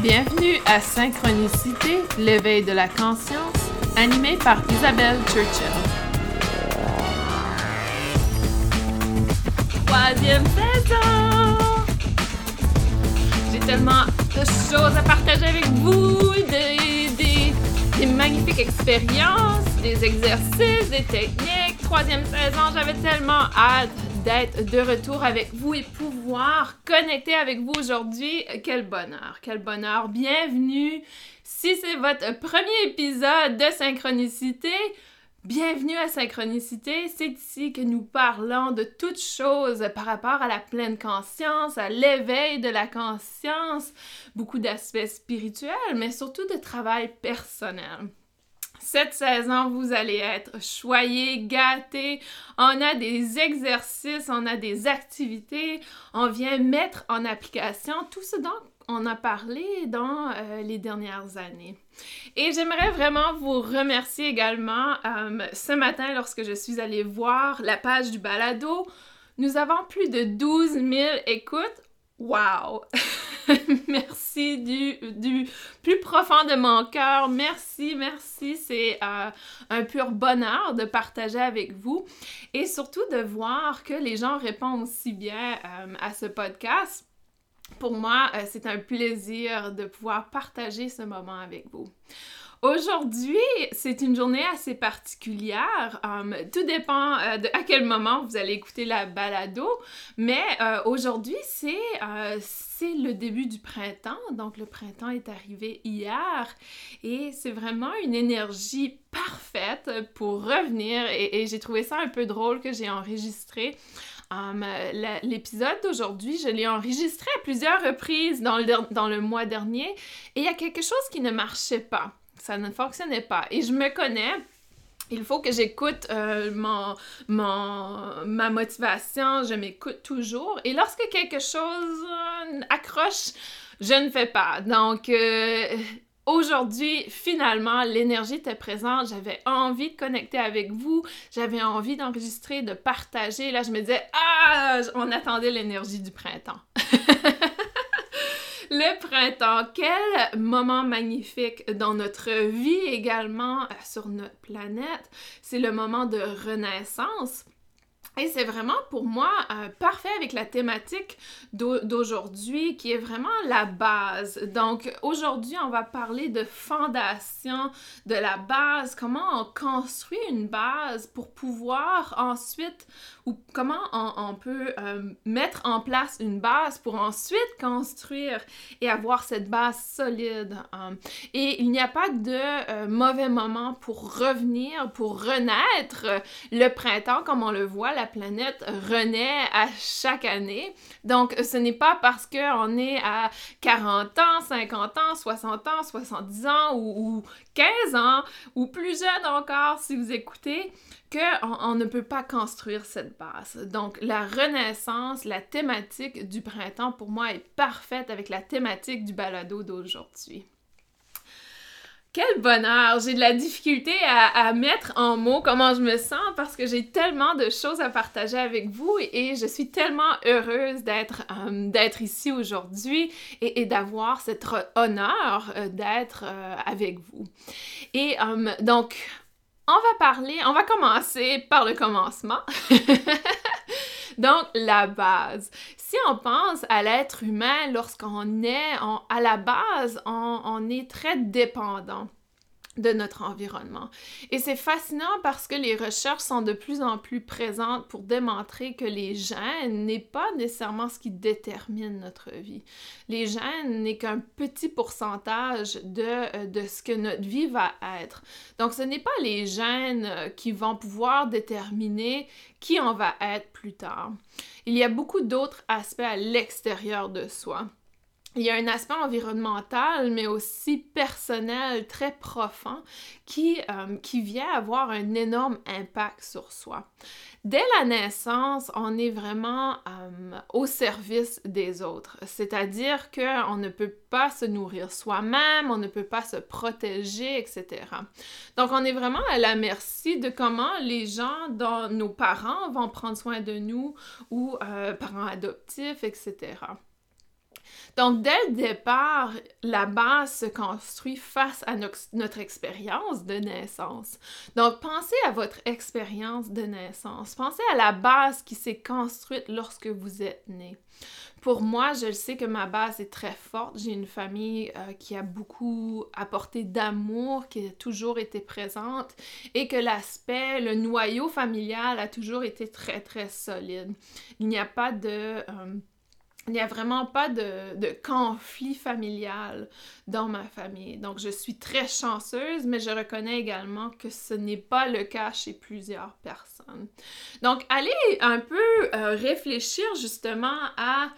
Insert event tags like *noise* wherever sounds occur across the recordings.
Bienvenue à Synchronicité, l'éveil de la conscience, animé par Isabelle Churchill. Troisième saison! J'ai tellement de choses à partager avec vous, des, des, des magnifiques expériences, des exercices, des techniques. Troisième saison, j'avais tellement hâte d'être de retour avec vous et pouvoir connecter avec vous aujourd'hui. Quel bonheur, quel bonheur. Bienvenue. Si c'est votre premier épisode de Synchronicité, Bienvenue à Synchronicité, c'est ici que nous parlons de toutes choses par rapport à la pleine conscience, à l'éveil de la conscience, beaucoup d'aspects spirituels, mais surtout de travail personnel. Cette saison, vous allez être choyés, gâtés. On a des exercices, on a des activités. On vient mettre en application tout ce dont on a parlé dans euh, les dernières années. Et j'aimerais vraiment vous remercier également euh, ce matin lorsque je suis allée voir la page du balado. Nous avons plus de 12 000 écoutes. Wow! *laughs* merci du, plus profond de mon cœur. Merci, merci. C'est euh, un pur bonheur de partager avec vous et surtout de voir que les gens répondent aussi bien euh, à ce podcast. Pour moi, euh, c'est un plaisir de pouvoir partager ce moment avec vous. Aujourd'hui, c'est une journée assez particulière. Um, tout dépend euh, à quel moment vous allez écouter la balado, mais euh, aujourd'hui, c'est euh, c'est le début du printemps. Donc, le printemps est arrivé hier et c'est vraiment une énergie parfaite pour revenir. Et, j'ai trouvé ça un peu drôle que j'ai enregistré. Um, l'épisode d'aujourd'hui, je l'ai enregistré à plusieurs reprises dans le, dans le mois dernier et il y a quelque chose qui ne marchait pas ça ne fonctionnait pas. Et je me connais. Il faut que j'écoute euh, mon, ma motivation, je m'écoute toujours. Et lorsque quelque chose euh, accroche, je ne fais pas. Donc, euh, aujourd'hui, finalement, l'énergie était présente. J'avais envie de connecter avec vous. J'avais envie d'enregistrer, de partager. Là, je me disais, ah, on attendait l'énergie du printemps. *laughs* le printemps, quel moment magnifique dans notre vie également euh, sur notre planète. C'est le moment de renaissance. Et c'est vraiment pour moi euh, parfait avec la thématique d'aujourd'hui qui est vraiment la base. Donc aujourd'hui, on va parler de fondation, de la base, comment on construit une base pour pouvoir ensuite, ou comment on, peut euh, mettre en place une base pour ensuite construire et avoir cette base solide. Hein. Et il n'y a pas de euh, mauvais moment pour revenir, pour renaître. Le printemps, comme on le voit, planète renaît à chaque année. Donc, ce n'est pas parce qu'on est à 40 ans, 50 ans, 60 ans, 70 ans ou, 15 ans ou plus jeune encore si vous écoutez qu'on on ne peut pas construire cette base. Donc, la renaissance, la thématique du printemps pour moi est parfaite avec la thématique du balado d'aujourd'hui. Quel bonheur! J'ai de la difficulté à, mettre en mots comment je me sens parce que j'ai tellement de choses à partager avec vous et je suis tellement heureuse d'être euh, ici aujourd'hui et, d'avoir cet honneur euh, d'être euh, avec vous. Et donc, on va parler, on va commencer par le commencement. *laughs* Donc, la base. Si on pense à l'être humain, lorsqu'on est à la base, on est très dépendant de notre environnement. Et c'est fascinant parce que les recherches sont de plus en plus présentes pour démontrer que les gènes n'est pas nécessairement ce qui détermine notre vie. Les gènes n'est qu'un petit pourcentage de, euh, de ce que notre vie va être. Donc ce n'est pas les gènes euh, qui vont pouvoir déterminer qui on va être plus tard. Il y a beaucoup d'autres aspects à l'extérieur de soi il y a un aspect environnemental, mais aussi personnel, très profond, qui, euh, qui vient avoir un énorme impact sur soi. Dès la naissance, on est vraiment euh, au service des autres, c'est-à-dire qu'on ne peut pas se nourrir soi-même, on ne peut pas se protéger, etc. Donc, on est vraiment à la merci de comment les gens, dont nos parents, vont prendre soin de nous ou euh, parents adoptifs, etc. Donc, dès le départ, la base se construit face à notre expérience de naissance. Donc, pensez à votre expérience de naissance. Pensez à la base qui s'est construite lorsque vous êtes né. Pour moi, je sais que ma base est très forte. J'ai une famille euh, qui a beaucoup apporté d'amour, qui a toujours été présente et que l'aspect, le noyau familial a toujours été très, très solide. Il n'y a pas de... Euh, il n'y a vraiment pas de, conflit familial dans ma famille. Donc, je suis très chanceuse, mais je reconnais également que ce n'est pas le cas chez plusieurs personnes. Donc, allez un peu euh, réfléchir justement à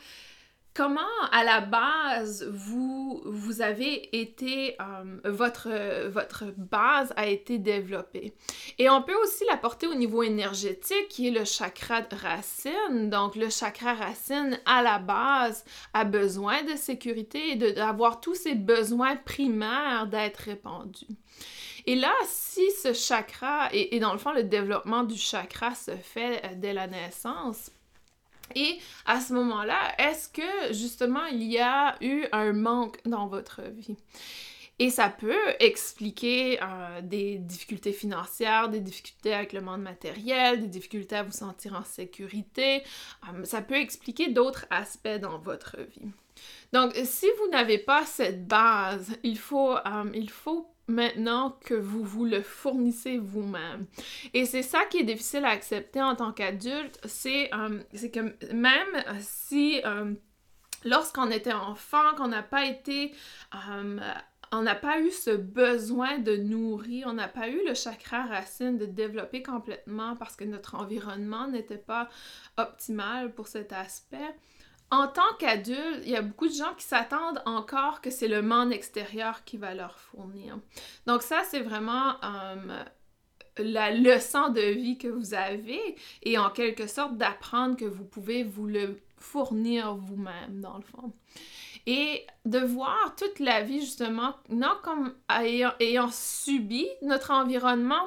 comment à la base vous, vous avez été, euh, votre, votre base a été développée? Et on peut aussi la porter au niveau énergétique qui est le chakra racine. Donc le chakra racine à la base a besoin de sécurité et d'avoir tous ses besoins primaires d'être répandus. Et là, si ce chakra, et, et dans le fond, le développement du chakra se fait euh, dès la naissance, et à ce moment-là, est-ce que justement il y a eu un manque dans votre vie? Et ça peut expliquer euh, des difficultés financières, des difficultés avec le monde matériel, des difficultés à vous sentir en sécurité. Euh, ça peut expliquer d'autres aspects dans votre vie. Donc, si vous n'avez pas cette base, il faut, euh, il faut maintenant que vous vous le fournissez vous-même. Et c'est ça qui est difficile à accepter en tant qu'adulte, c'est euh, que même si euh, lorsqu'on était enfant, qu'on n'a pas été... Euh, on n'a pas eu ce besoin de nourrir, on n'a pas eu le chakra racine de développer complètement parce que notre environnement n'était pas optimal pour cet aspect en tant qu'adulte, il y a beaucoup de gens qui s'attendent encore que c'est le monde extérieur qui va leur fournir. Donc ça, c'est vraiment euh, la leçon de vie que vous avez et en quelque sorte d'apprendre que vous pouvez vous le fournir vous-même, dans le fond. Et de voir toute la vie, justement, non comme ayant subi notre environnement,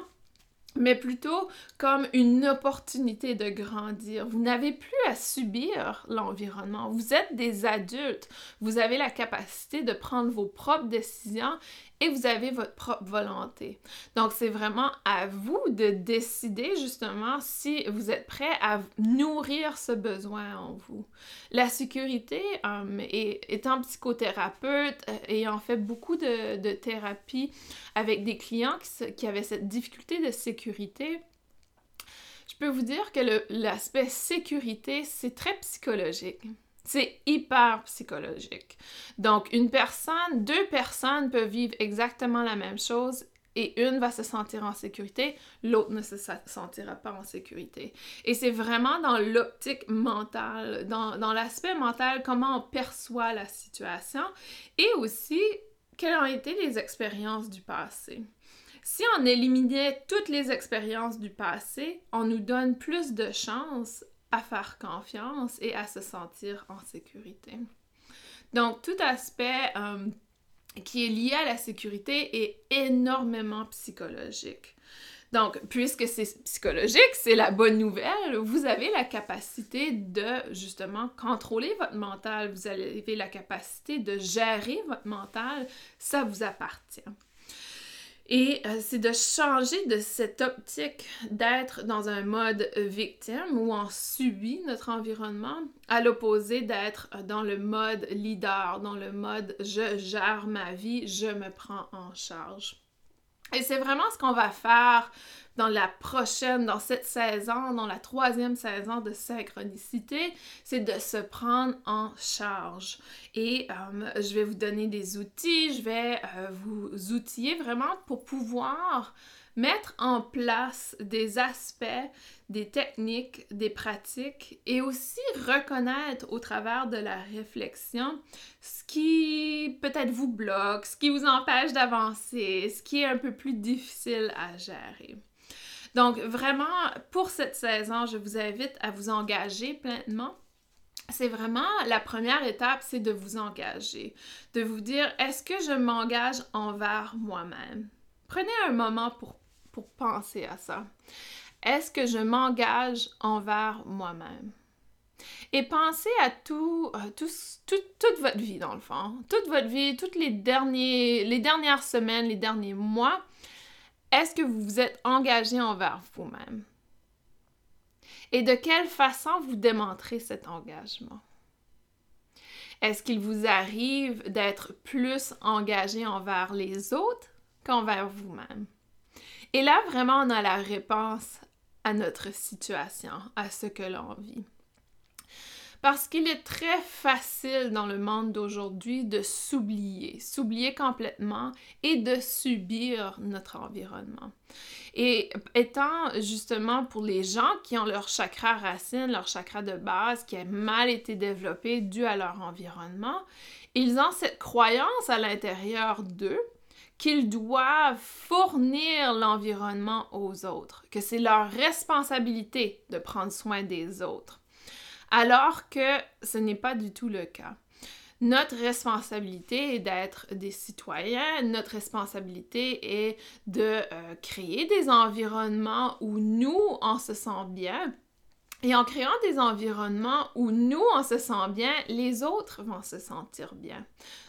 mais plutôt comme une opportunité de grandir. Vous n'avez plus à subir l'environnement. Vous êtes des adultes. Vous avez la capacité de prendre vos propres décisions et vous avez votre propre volonté. Donc, c'est vraiment à vous de décider justement si vous êtes prêt à nourrir ce besoin en vous. La sécurité, euh, étant psychothérapeute, euh, ayant fait beaucoup de, de thérapie avec des clients qui avaient cette difficulté de sécurité, je peux vous dire que l'aspect sécurité, c'est très psychologique. C'est hyper psychologique. Donc, une personne, deux personnes peuvent vivre exactement la même chose et une va se sentir en sécurité, l'autre ne se sentira pas en sécurité. Et c'est vraiment dans l'optique mentale, dans, dans l'aspect mental, comment on perçoit la situation et aussi quelles ont été les expériences du passé. Si on éliminait toutes les expériences du passé, on nous donne plus de chances à faire confiance et à se sentir en sécurité. Donc, tout aspect euh, qui est lié à la sécurité est énormément psychologique. Donc, puisque c'est psychologique, c'est la bonne nouvelle, vous avez la capacité de justement contrôler votre mental, vous avez la capacité de gérer votre mental, ça vous appartient. Et euh, c'est de changer de cette optique d'être dans un mode victime où on subit notre environnement, à l'opposé d'être dans le mode leader, dans le mode je gère ma vie, je me prends en charge. Et c'est vraiment ce qu'on va faire dans la prochaine, dans cette saison, dans la troisième saison de synchronicité, c'est de se prendre en charge. Et euh, je vais vous donner des outils, je vais euh, vous outiller vraiment pour pouvoir mettre en place des aspects, des techniques, des pratiques et aussi reconnaître au travers de la réflexion ce qui peut-être vous bloque, ce qui vous empêche d'avancer, ce qui est un peu plus difficile à gérer. Donc, vraiment, pour cette saison, je vous invite à vous engager pleinement c'est vraiment la première étape, c'est de vous engager, de vous dire est-ce que je m'engage envers moi-même? Prenez un moment pour, penser à ça. Est-ce que je m'engage envers moi-même? Et pensez à tout, toute votre vie, dans le fond. Toute votre vie, toutes les, derniers, les dernières semaines, les derniers mois. Est-ce que vous vous êtes engagé envers vous-même? Et de quelle façon vous démontrez cet engagement? Est-ce qu'il vous arrive d'être plus engagé envers les autres qu'envers vous-même? Et là, vraiment, on a la réponse à notre situation, à ce que l'on vit. Parce qu'il est très facile dans le monde d'aujourd'hui de s'oublier, s'oublier complètement et de subir notre environnement. Et étant justement pour les gens qui ont leur chakra racine, leur chakra de base qui a mal été développé dû à leur environnement, ils ont cette croyance à l'intérieur d'eux qu'ils doivent fournir l'environnement aux autres, que c'est leur responsabilité de prendre soin des autres alors que ce n'est pas du tout le cas. Notre responsabilité est d'être des citoyens, notre responsabilité est de euh, créer des environnements où nous, on se sent bien. Et en créant des environnements où nous, on se sent bien, les autres vont se sentir bien.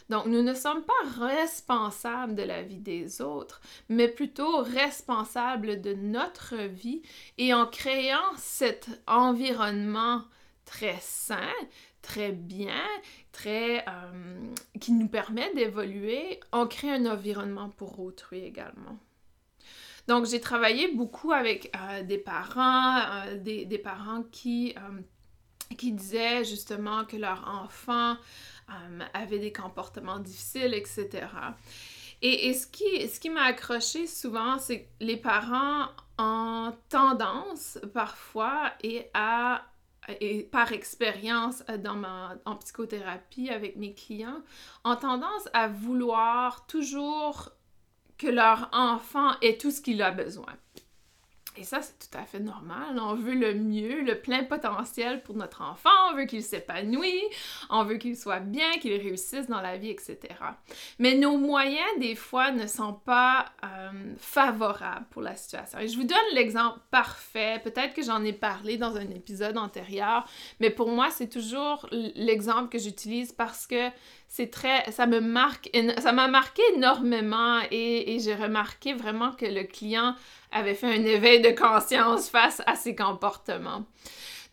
Donc, nous ne sommes pas responsables de la vie des autres, mais plutôt responsables de notre vie. Et en créant cet environnement très sain, très bien, très euh, qui nous permet d'évoluer, on crée un environnement pour autrui également. Donc j'ai travaillé beaucoup avec euh, des parents, euh, des, parents qui, qui disaient justement que leur enfant avait des comportements difficiles, etc. Et, ce qui, ce qui m'a accroché souvent, c'est que les parents ont tendance parfois à et par expérience euh, dans ma, en psychothérapie avec mes clients, ont tendance à vouloir toujours que leur enfant ait tout ce qu'il a besoin. Et ça, c'est tout à fait normal. On veut le mieux, le plein potentiel pour notre enfant. On veut qu'il s'épanouisse, on veut qu'il soit bien, qu'il réussisse dans la vie, etc. Mais nos moyens, des fois, ne sont pas euh, favorables pour la situation. Et je vous donne l'exemple parfait. Peut-être que j'en ai parlé dans un épisode antérieur, mais pour moi, c'est toujours l'exemple que j'utilise parce que c'est très, ça me marque, ça m'a marqué énormément et, j'ai remarqué vraiment que le client avait fait un éveil de conscience face à ses comportements.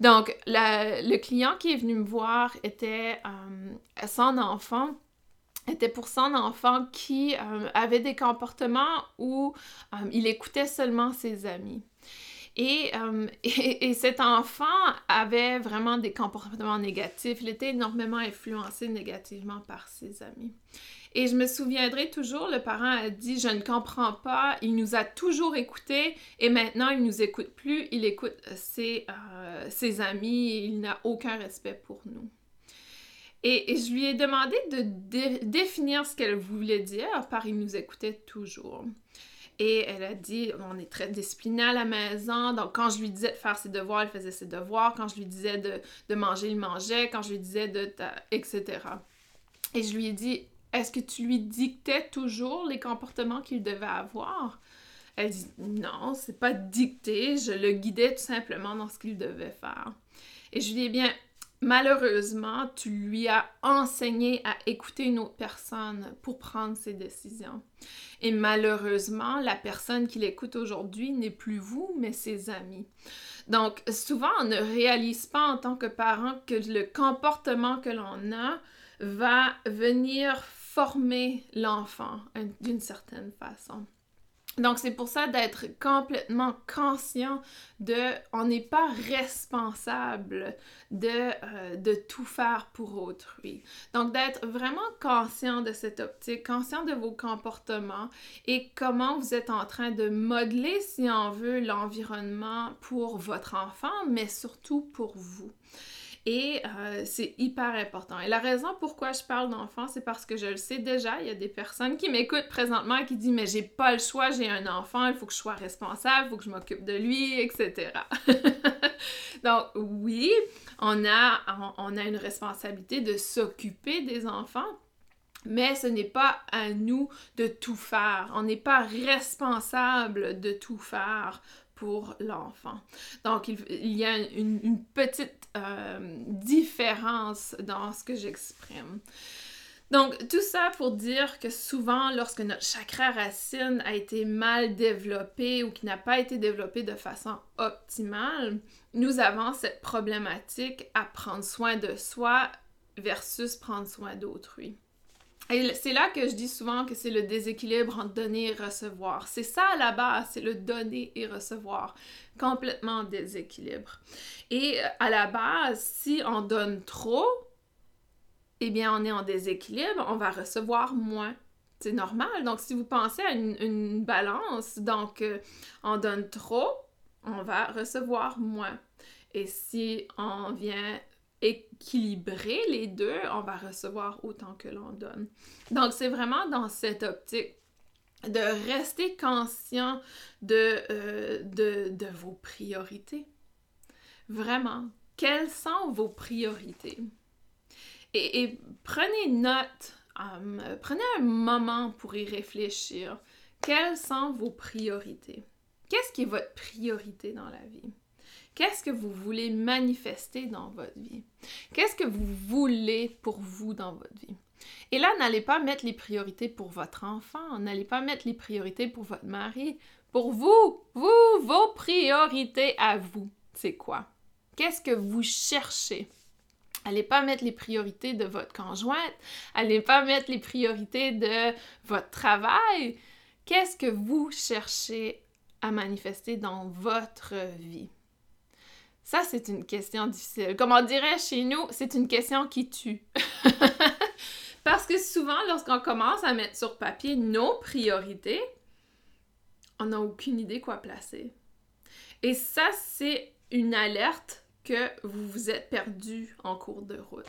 Donc, le client qui est venu me voir était euh, son enfant était pour son enfant qui euh, avait des comportements où euh, il écoutait seulement ses amis. Euh, *laughs* et, et, cet enfant avait vraiment des comportements négatifs. Il était énormément influencé négativement par ses amis. Et je me souviendrai toujours, le parent a dit, je ne comprends pas, il nous a toujours écoutés et maintenant il nous écoute plus, il écoute ses, euh, amis il n'a aucun respect pour nous. Et, je lui ai demandé de définir ce qu'elle voulait dire par il nous écoutait toujours. Et elle a dit, on est très discipliné à la maison. Donc, quand je lui disais de faire ses devoirs, elle faisait ses devoirs. Quand je lui disais de, manger, il mangeait. Quand je lui disais de... etc. Et je lui ai dit, est-ce que tu lui dictais toujours les comportements qu'il devait avoir? Elle dit, non, c'est pas dicté. Je le guidais tout simplement dans ce qu'il devait faire. Et je lui ai bien, malheureusement, tu lui as enseigné à écouter une autre personne pour prendre ses décisions. Et malheureusement, la personne qui l'écoute aujourd'hui n'est plus vous, mais ses amis. Donc, souvent, on ne réalise pas en tant que parent que le comportement que l'on a va venir former l'enfant d'une certaine façon. Donc, c'est pour ça d'être complètement conscient de, on n'est pas responsable de, euh, de tout faire pour autrui. Donc, d'être vraiment conscient de cette optique, conscient de vos comportements et comment vous êtes en train de modeler, si on veut, l'environnement pour votre enfant, mais surtout pour vous. Et euh, c'est hyper important. Et la raison pourquoi je parle d'enfant, c'est parce que je le sais déjà, il y a des personnes qui m'écoutent présentement et qui disent Mais j'ai pas le choix, j'ai un enfant, il faut que je sois responsable, il faut que je m'occupe de lui, etc. *laughs* Donc, oui, on a, on a une responsabilité de s'occuper des enfants, mais ce n'est pas à nous de tout faire. On n'est pas responsable de tout faire l'enfant. Donc, il, y a une, petite euh, différence dans ce que j'exprime. Donc, tout ça pour dire que souvent, lorsque notre chakra racine a été mal développé ou qui n'a pas été développé de façon optimale, nous avons cette problématique à prendre soin de soi versus prendre soin d'autrui. Et c'est là que je dis souvent que c'est le déséquilibre entre donner et recevoir. C'est ça à la base, c'est le donner et recevoir. Complètement déséquilibre. Et à la base, si on donne trop, eh bien, on est en déséquilibre, on va recevoir moins. C'est normal. Donc, si vous pensez à une, balance, donc euh, on donne trop, on va recevoir moins. Et si on vient équilibrer les deux, on va recevoir autant que l'on donne. Donc, c'est vraiment dans cette optique de rester conscient de, euh, de, vos priorités. Vraiment, quelles sont vos priorités? Et, prenez note, euh, prenez un moment pour y réfléchir. Quelles sont vos priorités? Qu'est-ce qui est votre priorité dans la vie? Qu'est-ce que vous voulez manifester dans votre vie? Qu'est-ce que vous voulez pour vous dans votre vie? Et là, n'allez pas mettre les priorités pour votre enfant, n'allez pas mettre les priorités pour votre mari. Pour vous, vous, vos priorités à vous, c'est quoi? Qu'est-ce que vous cherchez? Allez pas mettre les priorités de votre conjointe. Allez pas mettre les priorités de votre travail. Qu'est-ce que vous cherchez à manifester dans votre vie? Ça, c'est une question difficile. Comme on dirait chez nous, c'est une question qui tue. *laughs* Parce que souvent, lorsqu'on commence à mettre sur papier nos priorités, on n'a aucune idée quoi placer. Et ça, c'est une alerte que vous vous êtes perdu en cours de route.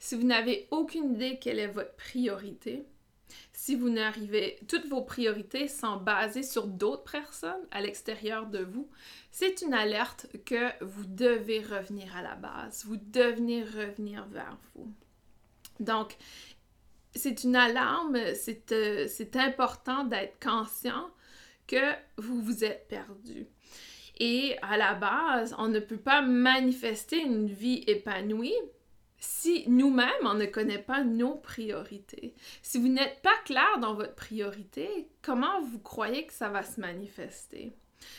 Si vous n'avez aucune idée quelle est votre priorité, si vous n'arrivez, toutes vos priorités sont basées sur d'autres personnes à l'extérieur de vous, c'est une alerte que vous devez revenir à la base, vous devez revenir vers vous. Donc, c'est une alarme, c'est euh, important d'être conscient que vous vous êtes perdu. Et à la base, on ne peut pas manifester une vie épanouie si nous-mêmes, on ne connaît pas nos priorités. Si vous n'êtes pas clair dans votre priorité, comment vous croyez que ça va se manifester?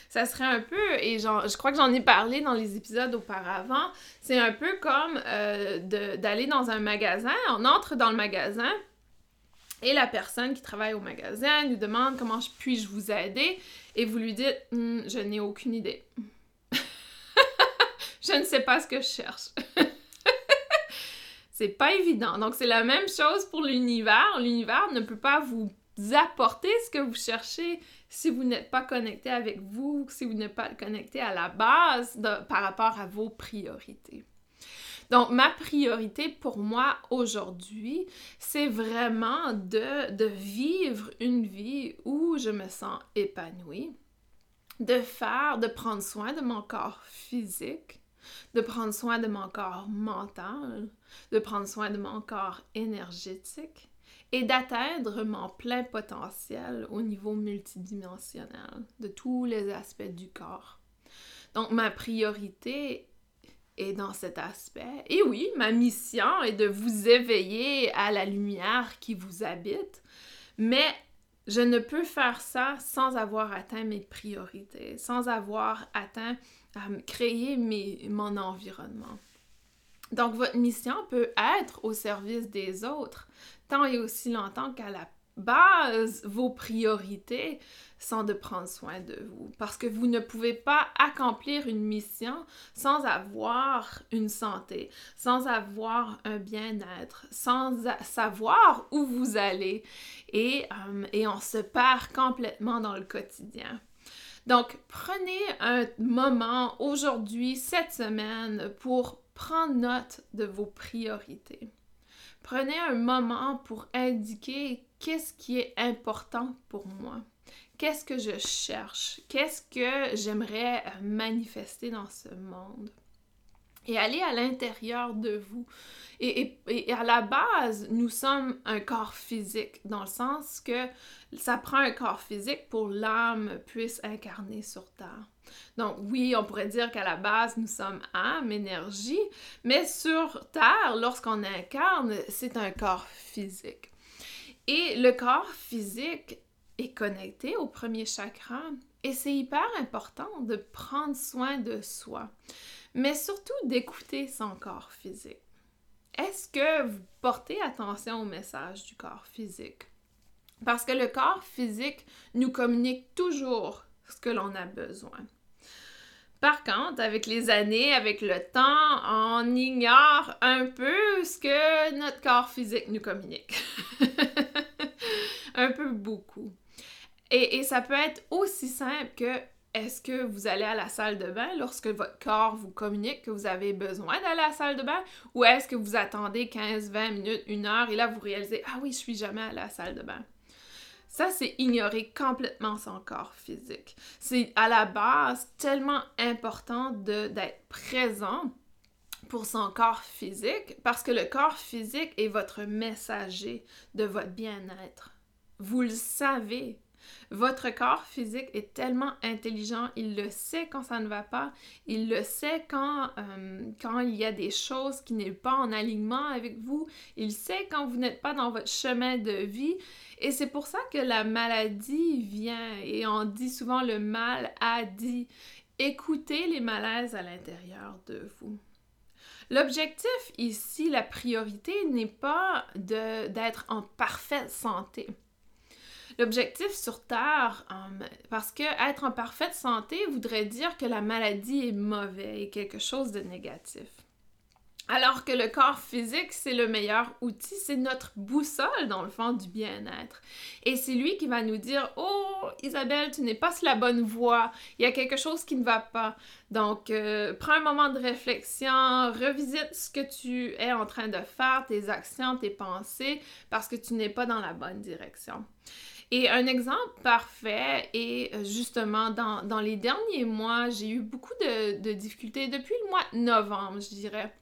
Ça serait un peu, et je crois que j'en ai parlé dans les épisodes auparavant, c'est un peu comme euh, d'aller dans un magasin, on entre dans le magasin, et la personne qui travaille au magasin nous demande comment je puis-je vous aider et vous lui dites hmm, je n'ai aucune idée. *laughs* je ne sais pas ce que je cherche. C'est pas évident. Donc c'est la même chose pour l'univers. L'univers ne peut pas vous apporter ce que vous cherchez si vous n'êtes pas connecté avec vous, si vous n'êtes pas connecté à la base par rapport à vos priorités. Donc, ma priorité pour moi aujourd'hui, c'est vraiment de, vivre une vie où je me sens épanouie, de faire, de prendre soin de mon corps physique, de prendre soin de mon corps mental, de prendre soin de mon corps énergétique et d'atteindre mon plein potentiel au niveau multidimensionnel de tous les aspects du corps. Donc ma priorité et dans cet aspect. Et oui, ma mission est de vous éveiller à la lumière qui vous habite, mais je ne peux faire ça sans avoir atteint mes priorités, sans avoir atteint créer mon environnement. Donc, votre mission peut être au service des autres, tant et aussi longtemps qu'à la base, vos priorités sont de prendre soin de vous. Parce que vous ne pouvez pas accomplir une mission sans avoir une santé, sans avoir un bien-être, sans savoir où vous allez. Et, euh, et on se perd complètement dans le quotidien. Donc, prenez un moment aujourd'hui, cette semaine, pour prendre note de vos priorités. Prenez un moment pour indiquer qu'est-ce qui est important pour moi. Qu'est-ce que je cherche? Qu'est-ce que j'aimerais manifester dans ce monde? Et aller à l'intérieur de vous. Et, à la base, nous sommes un corps physique, dans le sens que ça prend un corps physique pour l'âme puisse incarner sur Terre. Donc oui, on pourrait dire qu'à la base, nous sommes âme, énergie, mais sur Terre, lorsqu'on incarne, c'est un corps physique. Et le corps physique est connecté au premier chakra et c'est hyper important de prendre soin de soi, mais surtout d'écouter son corps physique. Est-ce que vous portez attention au message du corps physique? Parce que le corps physique nous communique toujours ce que l'on a besoin. Par contre, avec les années, avec le temps, on ignore un peu ce que notre corps physique nous communique. *laughs* un peu beaucoup. Et, et, ça peut être aussi simple que est-ce que vous allez à la salle de bain lorsque votre corps vous communique que vous avez besoin d'aller à la salle de bain? Ou est-ce que vous attendez 15, 20 minutes, une heure et là vous réalisez ah oui, je suis jamais à la salle de bain. Ça, c'est ignorer complètement son corps physique. C'est à la base tellement important d'être présent pour son corps physique parce que le corps physique est votre messager de votre bien-être. Vous le savez, votre corps physique est tellement intelligent, il le sait quand ça ne va pas, il le sait quand, euh, quand il y a des choses qui n'est pas en alignement avec vous, il sait quand vous n'êtes pas dans votre chemin de vie. Et c'est pour ça que la maladie vient et on dit souvent le mal a dit. Écoutez les malaises à l'intérieur de vous. L'objectif ici, la priorité n'est pas d'être en parfaite santé. L'objectif sur Terre, euh, parce que être en parfaite santé voudrait dire que la maladie est mauvaise quelque chose de négatif. Alors que le corps physique, c'est le meilleur outil, c'est notre boussole dans le fond du bien-être. Et c'est lui qui va nous dire Oh, Isabelle, tu n'es pas sur la bonne voie, il y a quelque chose qui ne va pas. Donc, euh, prends un moment de réflexion, revisite ce que tu es en train de faire, tes actions, tes pensées, parce que tu n'es pas dans la bonne direction. Et un exemple parfait est euh, justement dans, les derniers mois, j'ai eu beaucoup de, difficultés depuis le mois de novembre, je dirais.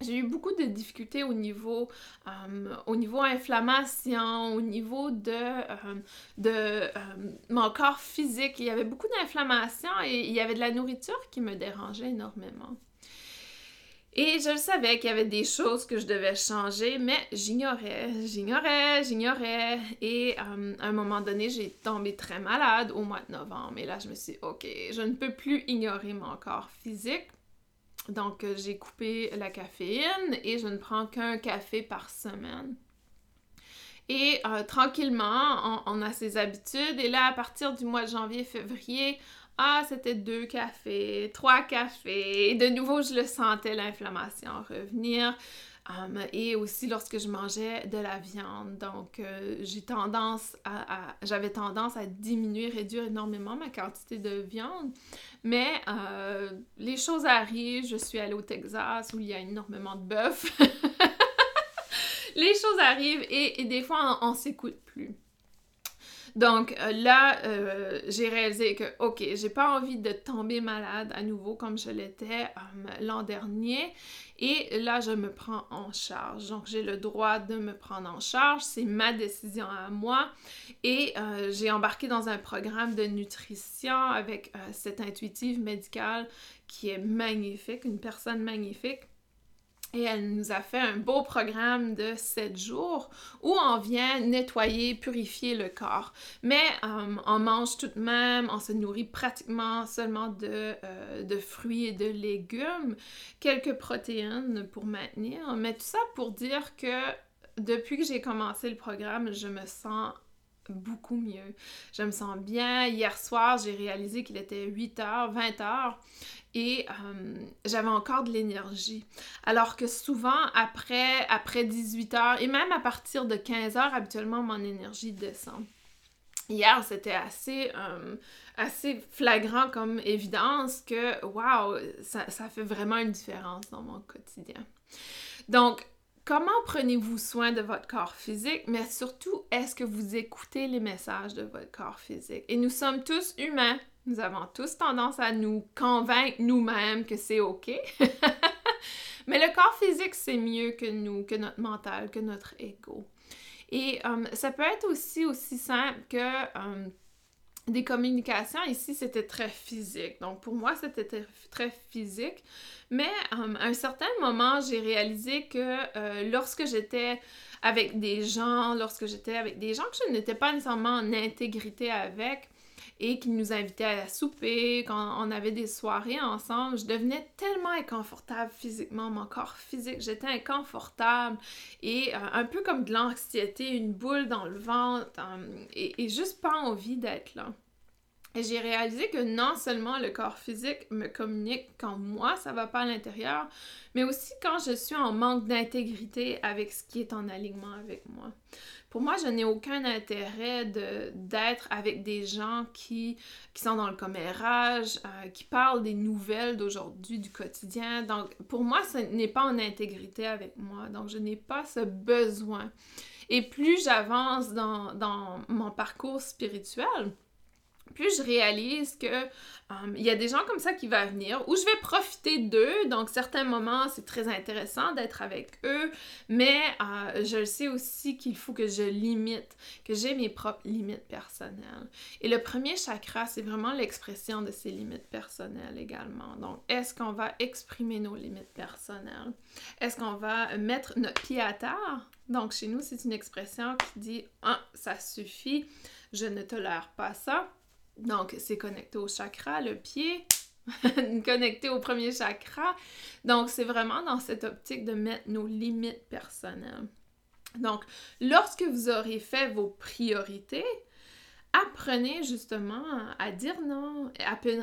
J'ai eu beaucoup de difficultés au niveau, euh, au niveau inflammation, au niveau de, euh, de mon corps physique. Il y avait beaucoup d'inflammation et il y avait de la nourriture qui me dérangeait énormément. Et je savais qu'il y avait des choses que je devais changer, mais j'ignorais, j'ignorais, j'ignorais. Et euh, à un moment donné, j'ai tombé très malade au mois de novembre. Et là, je me suis dit, OK, je ne peux plus ignorer mon corps physique. Donc, euh, j'ai coupé la caféine et je ne prends qu'un café par semaine. Et euh, tranquillement, on, a ses habitudes. Et là, à partir du mois de janvier, février, ah, c'était deux cafés, trois cafés. De nouveau, je le sentais, l'inflammation revenir. Um, et aussi lorsque je mangeais de la viande. Donc, euh, j'ai tendance à, j'avais tendance à diminuer, réduire énormément ma quantité de viande. Mais euh, les choses arrivent. Je suis allée au Texas où il y a énormément de bœuf. *laughs* les choses arrivent et, des fois, on, on s'écoute plus. Donc euh, là, euh, j'ai réalisé que, ok, j'ai pas envie de tomber malade à nouveau comme je l'étais euh, l'an dernier. Et là, je me prends en charge. Donc, j'ai le droit de me prendre en charge. C'est ma décision à moi. Et j'ai embarqué dans un programme de nutrition avec cette intuitive médicale qui est magnifique, une personne magnifique et elle nous a fait un beau programme de 7 jours où on vient nettoyer, purifier le corps. Mais euh, on mange tout de même, on se nourrit pratiquement seulement de, euh, de, fruits et de légumes, quelques protéines pour maintenir. Mais tout ça pour dire que depuis que j'ai commencé le programme, je me sens beaucoup mieux. Je me sens bien. Hier soir, j'ai réalisé qu'il était 8h, 20h et euh, j'avais encore de l'énergie. Alors que souvent, après, après 18h et même à partir de 15h, habituellement, mon énergie descend. Hier, c'était assez, euh, assez flagrant comme évidence que, waouh, ça, ça fait vraiment une différence dans mon quotidien. Donc, Comment prenez-vous soin de votre corps physique, mais surtout, est-ce que vous écoutez les messages de votre corps physique? Et nous sommes tous humains. Nous avons tous tendance à nous convaincre nous-mêmes que c'est OK. *laughs* Mais le corps physique, c'est mieux que nous, que notre mental, que notre ego. Et euh, ça peut être aussi aussi simple que euh, des communications. Ici, c'était très physique. Donc, pour moi, c'était très physique. Mais euh, à un certain moment, j'ai réalisé que lorsque j'étais avec des gens, lorsque j'étais avec des gens que je n'étais pas nécessairement en intégrité avec, et qui nous invitait à souper, quand on avait des soirées ensemble, je devenais tellement inconfortable physiquement, mon corps physique, j'étais inconfortable et euh, un peu comme de l'anxiété, une boule dans le ventre euh, et, et juste pas envie d'être là. Et j'ai réalisé que non seulement le corps physique me communique quand moi ça va pas à l'intérieur, mais aussi quand je suis en manque d'intégrité avec ce qui est en alignement avec moi. Pour moi, je n'ai aucun intérêt d'être avec des gens qui, sont dans le commérage, euh, qui parlent des nouvelles d'aujourd'hui, du quotidien. Donc, pour moi, ce n'est pas en intégrité avec moi. Donc, je n'ai pas ce besoin. Et plus j'avance dans mon parcours spirituel, plus je réalise que euh, il y a des gens comme ça qui vont venir où je vais profiter d'eux. Donc, certains moments, c'est très intéressant d'être avec eux, mais euh, je sais aussi qu'il faut que je limite, que j'ai mes propres limites personnelles. Et le premier chakra, c'est vraiment l'expression de ces limites personnelles également. Donc, est-ce qu'on va exprimer nos limites personnelles? Est-ce qu'on va mettre notre pied à terre? Donc, chez nous, c'est une expression qui dit Ah, ça suffit, je ne tolère pas ça donc, c'est connecté au chakra, le pied, *laughs* connecté au premier chakra. Donc, c'est vraiment dans cette optique de mettre nos limites personnelles. Donc, lorsque vous aurez fait vos priorités, apprenez justement à dire non,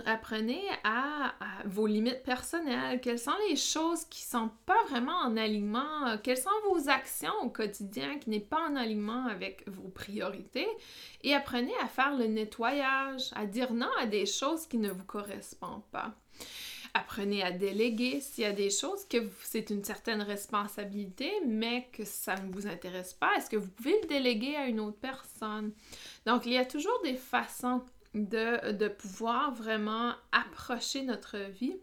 apprenez à, vos limites personnelles, quelles sont les choses qui sont pas vraiment en alignement, quelles sont vos actions au quotidien qui n'est pas en alignement avec vos priorités et apprenez à faire le nettoyage, à dire non à des choses qui ne vous correspondent pas. Apprenez à déléguer s'il y a des choses que c'est une certaine responsabilité, mais que ça ne vous intéresse pas. Est-ce que vous pouvez le déléguer à une autre personne? Donc, il y a toujours des façons de, pouvoir vraiment approcher notre vie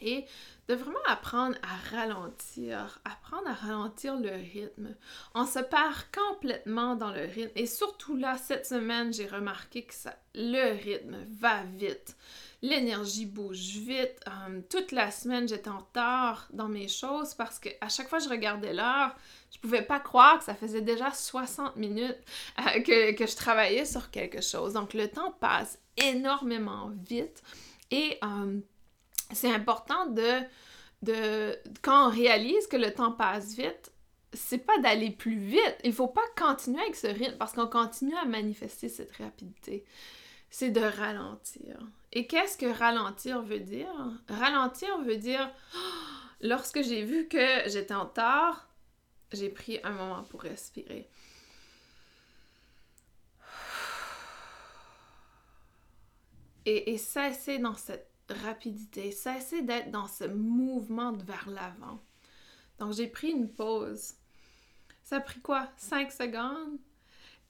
et de vraiment apprendre à ralentir, apprendre à ralentir le rythme. On se perd complètement dans le rythme et surtout là, cette semaine, j'ai remarqué que ça, le rythme va vite l'énergie bouge vite. Euh, toute la semaine, j'étais en retard dans mes choses parce que à chaque fois que je regardais l'heure, je pouvais pas croire que ça faisait déjà 60 minutes euh, que, je travaillais sur quelque chose. Donc le temps passe énormément vite et euh, c'est important de, de, quand on réalise que le temps passe vite, c'est pas d'aller plus vite. Il faut pas continuer avec ce rythme parce qu'on continue à manifester cette rapidité. C'est de ralentir. Et qu'est-ce que ralentir veut dire? Ralentir veut dire, *gasps* lorsque j'ai vu que j'étais en retard, j'ai pris un moment pour respirer. *sighs* Et, et cesser dans cette rapidité, cesser d'être dans ce mouvement vers l'avant. Donc j'ai pris une pause. Ça a pris quoi? Cinq secondes?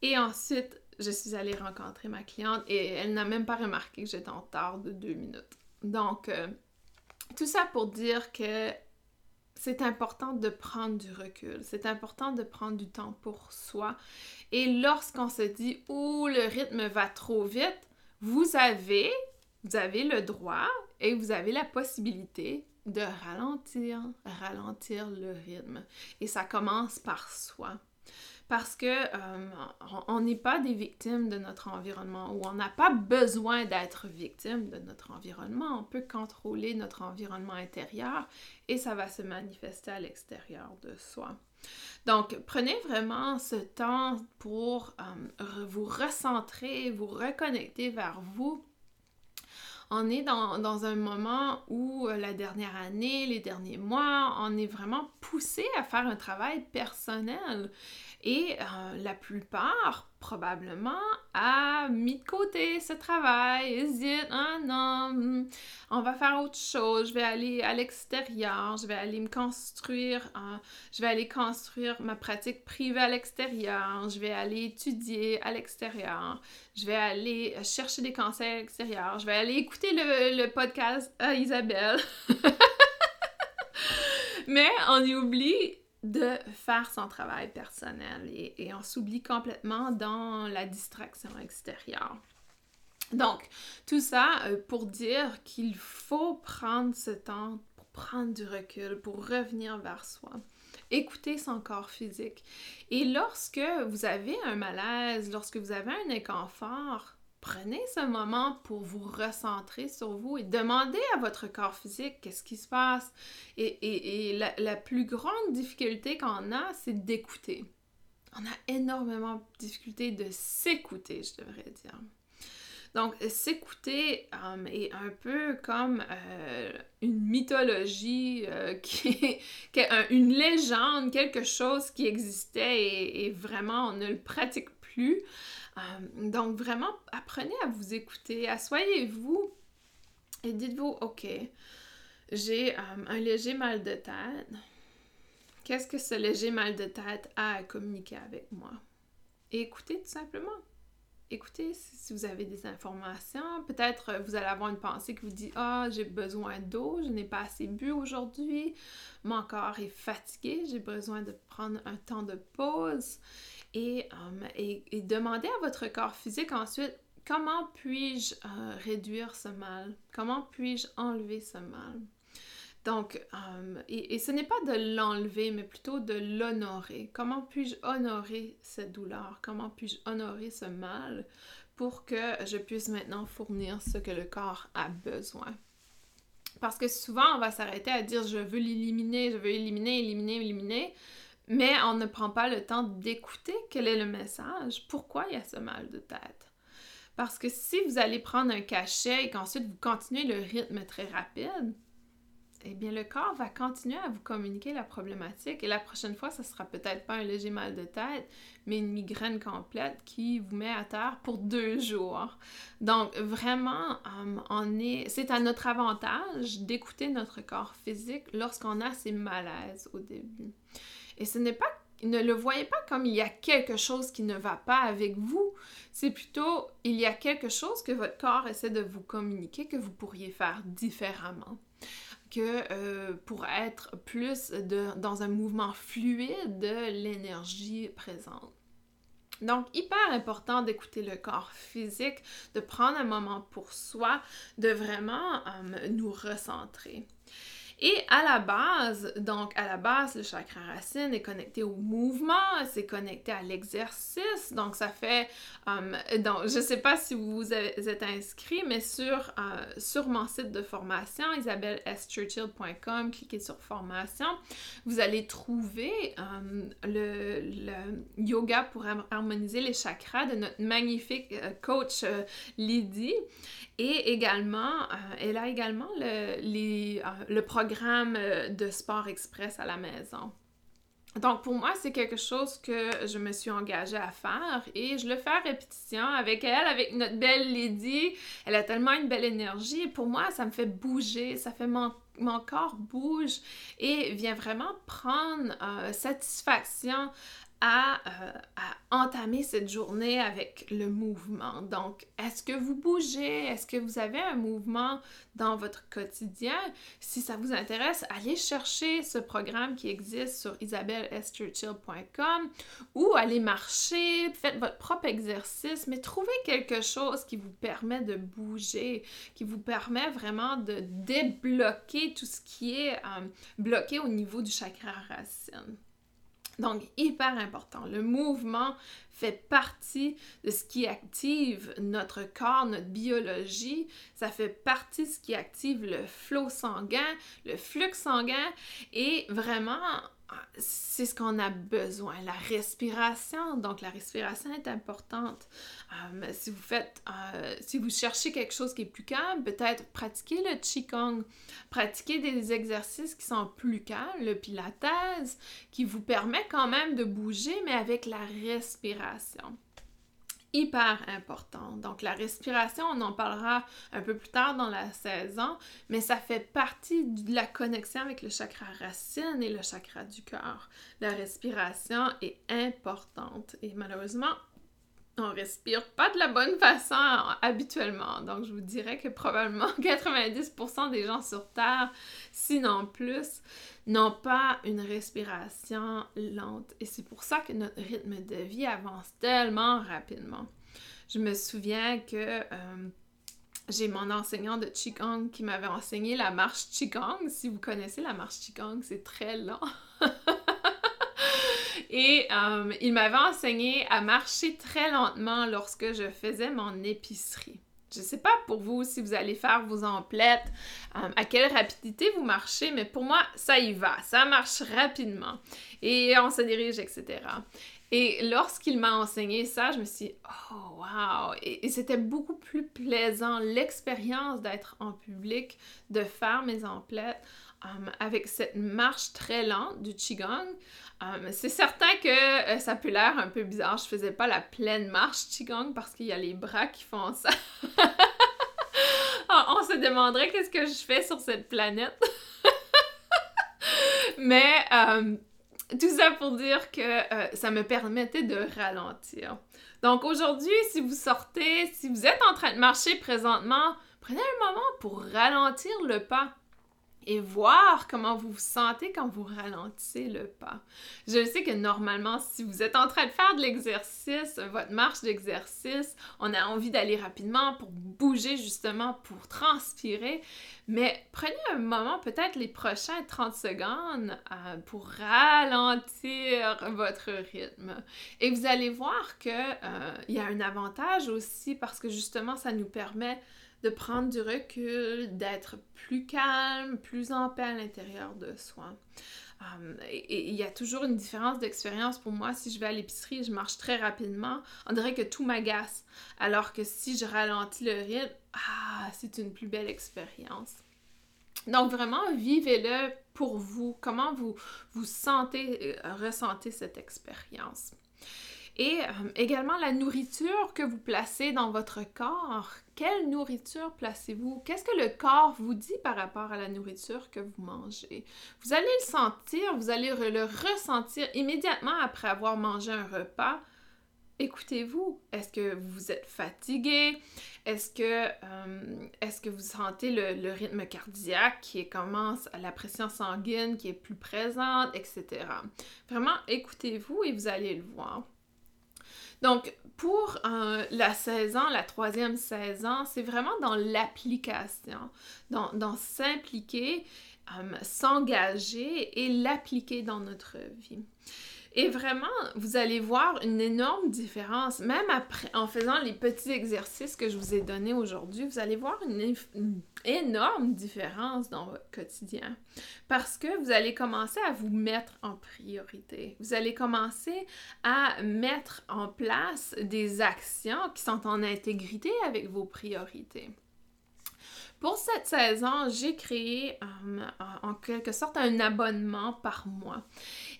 Et ensuite, je suis allée rencontrer ma cliente et elle n'a même pas remarqué que j'étais en retard de deux minutes. Donc, euh, tout ça pour dire que c'est important de prendre du recul, c'est important de prendre du temps pour soi. Et lorsqu'on se dit, ouh, le rythme va trop vite, vous avez, vous avez le droit et vous avez la possibilité de ralentir, ralentir le rythme. Et ça commence par soi parce que euh, on n'est pas des victimes de notre environnement ou on n'a pas besoin d'être victime de notre environnement. On peut contrôler notre environnement intérieur et ça va se manifester à l'extérieur de soi. Donc, prenez vraiment ce temps pour euh, vous recentrer, vous reconnecter vers vous on est dans, dans, un moment où euh, la dernière année, les derniers mois, on est vraiment poussé à faire un travail personnel. Et euh, la plupart, probablement, a mis de côté ce travail, hésite, ah non, hmm, on va faire autre chose, je vais aller à l'extérieur, je vais aller me construire, euh, je vais aller construire ma pratique privée à l'extérieur, je vais aller étudier à l'extérieur, je vais aller chercher des conseils à l'extérieur, je vais aller écouter le, podcast à Isabelle. *laughs* Mais on y oublie de faire son travail personnel et, on s'oublie complètement dans la distraction extérieure. Donc, tout ça euh, pour dire qu'il faut prendre ce temps pour prendre du recul, pour revenir vers soi. Écouter son corps physique. Et lorsque vous avez un malaise, lorsque vous avez un inconfort, prenez ce moment pour vous recentrer sur vous et demandez à votre corps physique qu'est-ce qui se passe. Et, la, plus grande difficulté qu'on a, c'est d'écouter. On a énormément de difficulté de s'écouter, je devrais dire. Donc, s'écouter euh, est un peu comme euh, une mythologie, euh, *laughs* qui est, une légende, quelque chose qui existait et, et, vraiment on ne le pratique Euh, donc vraiment, apprenez à vous écouter, asseyez-vous et dites-vous, OK, j'ai euh, un léger mal de tête. Qu'est-ce que ce léger mal de tête a à communiquer avec moi? Écoutez tout simplement. Écoutez si vous avez des informations. Peut-être euh, vous allez avoir une pensée qui vous dit Ah, j'ai besoin d'eau, je n'ai pas assez bu aujourd'hui, mon corps est fatigué, j'ai besoin de prendre un temps de pause. Um, et, et, demandez à votre corps physique ensuite comment puis-je euh, réduire ce mal, comment puis-je enlever ce mal? Donc, um, et, ce n'est pas de l'enlever, mais plutôt de l'honorer. Comment puis-je honorer cette douleur? Comment puis-je honorer ce mal pour que je puisse maintenant fournir ce que le corps a besoin? Parce que souvent, on va s'arrêter à dire je veux l'éliminer, je veux éliminer, éliminer, éliminer. Mais on ne prend pas le temps d'écouter quel est le message, pourquoi il y a ce mal de tête. Parce que si vous allez prendre un cachet et qu'ensuite vous continuez le rythme très rapide, eh bien le corps va continuer à vous communiquer la problématique et la prochaine fois, ce sera peut-être pas un léger mal de tête, mais une migraine complète qui vous met à terre pour deux jours. Donc vraiment, euh, est, c'est à notre avantage d'écouter notre corps physique lorsqu'on a ces malaises au début. Et ce n'est pas ne le voyez pas comme il y a quelque chose qui ne va pas avec vous. C'est plutôt il y a quelque chose que votre corps essaie de vous communiquer que vous pourriez faire différemment. Que euh, pour être plus dans un mouvement fluide de l'énergie présente. Donc, hyper important d'écouter le corps physique, de prendre un moment pour soi, de vraiment euh, nous recentrer. Et à la base, donc à la base, le chakra racine est connecté au mouvement, c'est connecté à l'exercice. Donc ça fait, um, donc je sais pas si vous êtes inscrit, mais sur, euh, sur mon site de formation, isabelleschurchill.com, cliquez sur formation, vous allez trouver um, le, le, yoga pour harmoniser les chakras de notre magnifique euh, coach euh, Lydie. Et également, elle a également le, les, le programme euh, de sport express à la maison. Donc pour moi, c'est quelque chose que je me suis engagée à faire et je le fais à répétition avec elle, avec notre belle Lady. Elle a tellement une belle énergie et pour moi, ça me fait bouger, ça fait mon, mon corps bouge et vient vraiment prendre euh, satisfaction à, euh, à, entamer cette journée avec le mouvement. Donc, est-ce que vous bougez? Est-ce que vous avez un mouvement dans votre quotidien? Si ça vous intéresse, allez chercher ce programme qui existe sur isabelleschurchill.com ou allez marcher, faites votre propre exercice, mais trouvez quelque chose qui vous permet de bouger, qui vous permet vraiment de débloquer tout ce qui est euh, bloqué au niveau du chakra racine. Donc, hyper important. Le mouvement fait partie de ce qui active notre corps, notre biologie. Ça fait partie de ce qui active le flot sanguin, le flux sanguin. Et vraiment, c'est ce qu'on a besoin, la respiration. Donc la respiration est importante. Euh, si vous faites, euh, si vous cherchez quelque chose qui est plus calme, peut-être pratiquer le qigong, pratiquer des exercices qui sont plus calmes, le pilates, qui vous permet quand même de bouger, mais avec la respiration hyper important. Donc la respiration, on en parlera un peu plus tard dans la saison, mais ça fait partie de la connexion avec le chakra racine et le chakra du cœur. La respiration est importante et malheureusement, on respire pas de la bonne façon habituellement. Donc, je vous dirais que probablement *laughs* 90% des gens sur Terre, sinon plus, n'ont pas une respiration lente. Et c'est pour ça que notre rythme de vie avance tellement rapidement. Je me souviens que euh, j'ai mon enseignant de Qigong qui m'avait enseigné la marche Qigong. Si vous connaissez la marche Qigong, c'est très lent. *laughs* Et euh, il m'avait enseigné à marcher très lentement lorsque je faisais mon épicerie. Je ne sais pas pour vous si vous allez faire vos emplettes, euh, à quelle rapidité vous marchez, mais pour moi, ça y va, ça marche rapidement. Et on se dirige, etc. Et lorsqu'il m'a enseigné ça, je me suis dit, oh wow! Et, c'était beaucoup plus plaisant, l'expérience d'être en public, de faire mes emplettes. Um, avec cette marche très lente du Qigong. Um, c'est certain que euh, ça peut l'air un peu bizarre. Je faisais pas la pleine marche Qigong parce qu'il y a les bras qui font ça. *laughs* on se demanderait qu'est-ce que je fais sur cette planète. *laughs* Mais um, tout ça pour dire que euh, ça me permettait de ralentir. Donc aujourd'hui, si vous sortez, si vous êtes en train de marcher présentement, prenez un moment pour ralentir le pas et voir comment vous vous sentez quand vous ralentissez le pas. Je sais que normalement, si vous êtes en train de faire de l'exercice, votre marche d'exercice, on a envie d'aller rapidement pour bouger justement, pour transpirer, mais prenez un moment, peut-être les prochains 30 secondes, euh, pour ralentir votre rythme. Et vous allez voir qu'il euh, y a un avantage aussi parce que justement, ça nous permet de prendre du recul, d'être plus calme, plus en paix à l'intérieur de soi. Um, et il y a toujours une différence d'expérience pour moi. Si je vais à l'épicerie je marche très rapidement, on dirait que tout m'agace. Alors que si je ralentis le rythme, ah, c'est une plus belle expérience. Donc vraiment, vivez-le pour vous. Comment vous vous sentez, euh, ressentez cette expérience? Et euh, également la nourriture que vous placez dans votre corps. Quelle nourriture placez-vous? Qu'est-ce que le corps vous dit par rapport à la nourriture que vous mangez? Vous allez le sentir, vous allez le ressentir immédiatement après avoir mangé un repas. Écoutez-vous. Est-ce que vous êtes fatigué? Est-ce que, euh, vous sentez le, rythme cardiaque qui commence, la pression sanguine qui est plus présente, etc. Vraiment, écoutez-vous et vous allez le voir. Donc, pour euh, la saison, la troisième saison, c'est vraiment dans l'application, dans, s'impliquer, euh, s'engager et l'appliquer dans notre vie. Et vraiment, vous allez voir une énorme différence. Même en faisant les petits exercices que je vous ai donnés aujourd'hui, vous allez voir une, énorme différence dans votre quotidien. Parce que vous allez commencer à vous mettre en priorité. Vous allez commencer à mettre en place des actions qui sont en intégrité avec vos priorités. Pour cette saison, j'ai créé euh, en quelque sorte un abonnement par mois.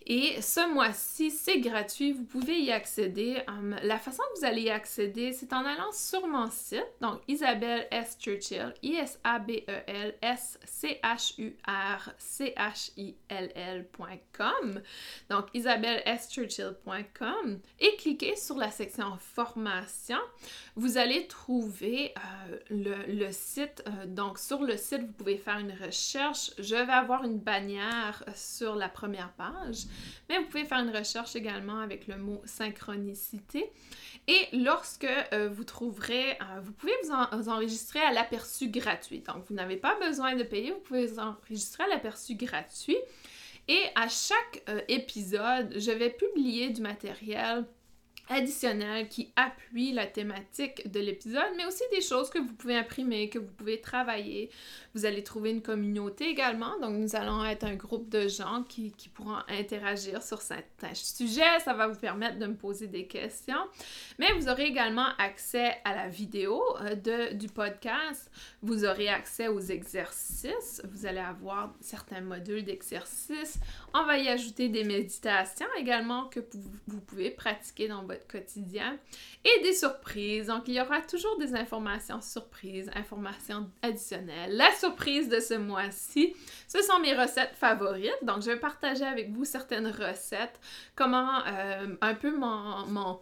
Et ce mois-ci, c'est gratuit, vous pouvez y accéder. Um, la façon que vous allez y accéder, c'est en allant sur mon site, donc Isabelle S. Churchill, I-S-A-B-E-L-S-C-H-U-R-C-H-I-L-L.com, donc isabelleschurchill.com, et cliquez sur la section formation. Vous allez trouver euh, le, site, euh, donc sur le site, vous pouvez faire une recherche. Je vais avoir une bannière sur la première page. Mais vous pouvez faire une recherche également avec le mot synchronicité. Et lorsque euh, vous trouverez, euh, vous pouvez vous, enregistrer à l'aperçu gratuit. Donc, vous n'avez pas besoin de payer, vous pouvez vous enregistrer à l'aperçu gratuit. Et à chaque euh, épisode, je vais publier du matériel additionnel qui appuie la thématique de l'épisode, mais aussi des choses que vous pouvez imprimer, que vous pouvez travailler. Vous allez trouver une communauté également, donc nous allons être un groupe de gens qui, pourront interagir sur certains sujets. Ça va vous permettre de me poser des questions, mais vous aurez également accès à la vidéo euh, de, du podcast. Vous aurez accès aux exercices. Vous allez avoir certains modules d'exercices. On va y ajouter des méditations également que vous pouvez pratiquer dans votre quotidien et des surprises. Donc, il y aura toujours des informations surprises, informations additionnelles. La de ce mois-ci, ce sont mes recettes favorites. Donc, je vais partager avec vous certaines recettes, comment euh, un peu mon, mon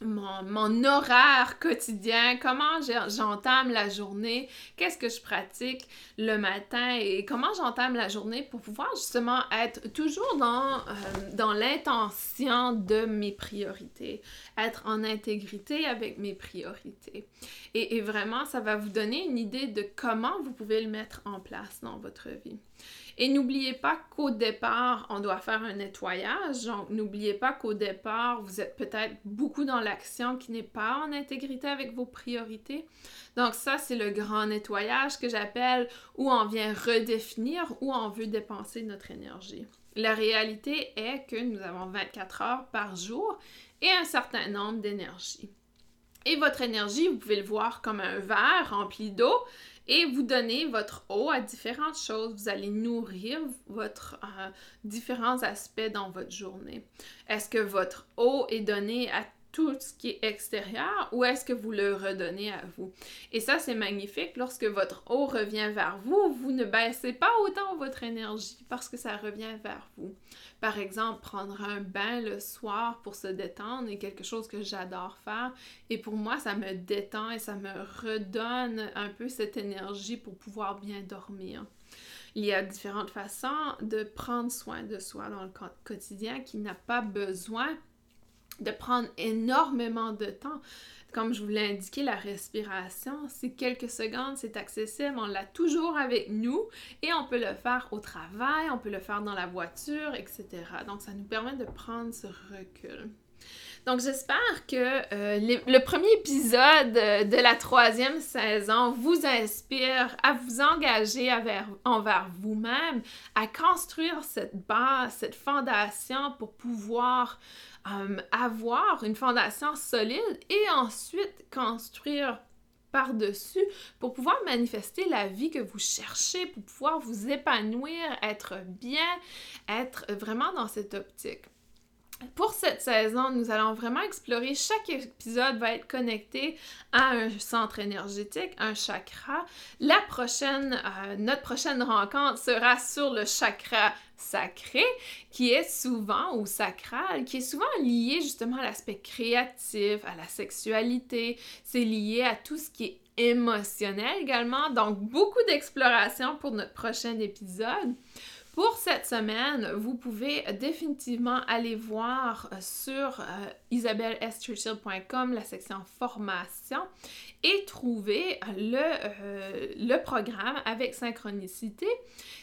mon, horaire quotidien, comment j'entame la journée, qu'est-ce que je pratique le matin et comment j'entame la journée pour pouvoir justement être toujours dans, euh, dans l'intention de mes priorités, être en intégrité avec mes priorités. Et, et vraiment, ça va vous donner une idée de comment vous pouvez le mettre en place dans votre vie. Et n'oubliez pas qu'au départ, on doit faire un nettoyage. Donc, n'oubliez pas qu'au départ, vous êtes peut-être beaucoup dans l'action qui n'est pas en intégrité avec vos priorités. Donc, ça, c'est le grand nettoyage que j'appelle où on vient redéfinir où on veut dépenser notre énergie. La réalité est que nous avons 24 heures par jour et un certain nombre d'énergies. Et votre énergie, vous pouvez le voir comme un verre rempli d'eau et vous donnez votre eau à différentes choses. Vous allez nourrir votre euh, différents aspects dans votre journée. Est-ce que votre eau est donnée à tout ce qui est extérieur ou est-ce que vous le redonnez à vous? Et ça, c'est magnifique. Lorsque votre eau revient vers vous, vous ne baissez pas autant votre énergie parce que ça revient vers vous. Par exemple, prendre un bain le soir pour se détendre est quelque chose que j'adore faire. Et pour moi, ça me détend et ça me redonne un peu cette énergie pour pouvoir bien dormir. Il y a différentes façons de prendre soin de soi dans le quotidien qui n'a pas besoin de prendre énormément de temps. Comme je vous l'ai indiqué, la respiration, c'est quelques secondes, c'est accessible, on l'a toujours avec nous et on peut le faire au travail, on peut le faire dans la voiture, etc. Donc, ça nous permet de prendre ce recul. Donc, j'espère que euh, le premier épisode de la troisième saison vous inspire à vous engager envers vous-même, à construire cette base, cette fondation pour pouvoir euh, avoir une fondation solide et ensuite construire par-dessus pour pouvoir manifester la vie que vous cherchez, pour pouvoir vous épanouir, être bien, être vraiment dans cette optique. Pour cette saison, nous allons vraiment explorer, chaque épisode va être connecté à un centre énergétique, un chakra. La prochaine, euh, notre prochaine rencontre sera sur le chakra sacré, qui est souvent, ou sacral, qui est souvent lié justement à l'aspect créatif, à la sexualité, c'est lié à tout ce qui est émotionnel également, donc beaucoup d'exploration pour notre prochain épisode. Pour cette semaine, vous pouvez définitivement aller voir euh, sur euh, la section formation et trouver le, euh, le programme avec synchronicité.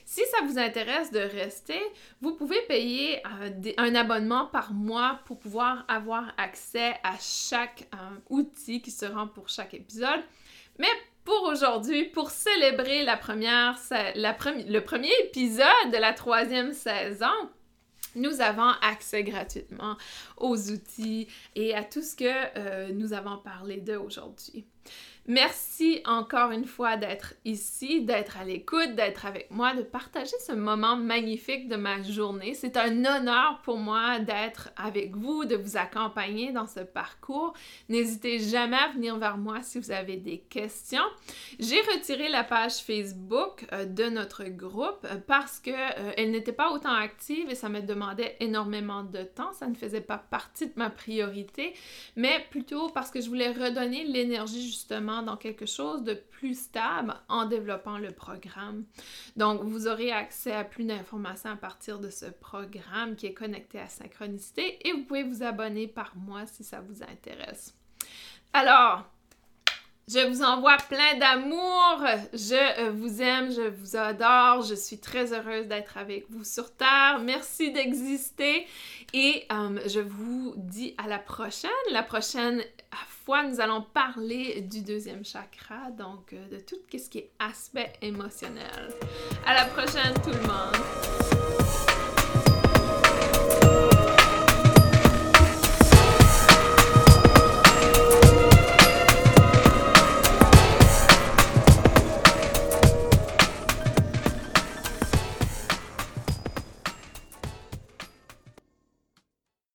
Si ça vous intéresse de rester, vous pouvez payer euh, un abonnement par mois pour pouvoir avoir accès à chaque outil qui sera pour chaque épisode. Mais pour aujourd'hui, pour célébrer la le premier épisode de la troisième saison, nous avons accès gratuitement aux outils et à tout ce que euh, nous avons parlé d'aujourd'hui. Merci encore une fois d'être ici, d'être à l'écoute, d'être avec moi, de partager ce moment magnifique de ma journée. C'est un honneur pour moi d'être avec vous, de vous accompagner dans ce parcours. N'hésitez jamais à venir vers moi si vous avez des questions. J'ai retiré la page Facebook euh, de notre groupe euh, parce qu'elle euh, n'était pas autant active et ça me demandait énormément de temps. Ça ne faisait pas partie de ma priorité, mais plutôt parce que je voulais redonner l'énergie justement dans quelque chose de plus stable en développant le programme. Donc, vous aurez accès à plus d'informations à partir de ce programme qui est connecté à Synchronicité et vous pouvez vous abonner par mois si ça vous intéresse. Alors, je vous envoie plein d'amour. Je euh, vous aime, je vous adore. Je suis très heureuse d'être avec vous sur Terre. Merci d'exister. Et euh, je vous dis à la prochaine. La prochaine fois, nous allons parler du deuxième chakra, donc euh, de tout ce qui est aspect émotionnel. À la prochaine, tout le monde.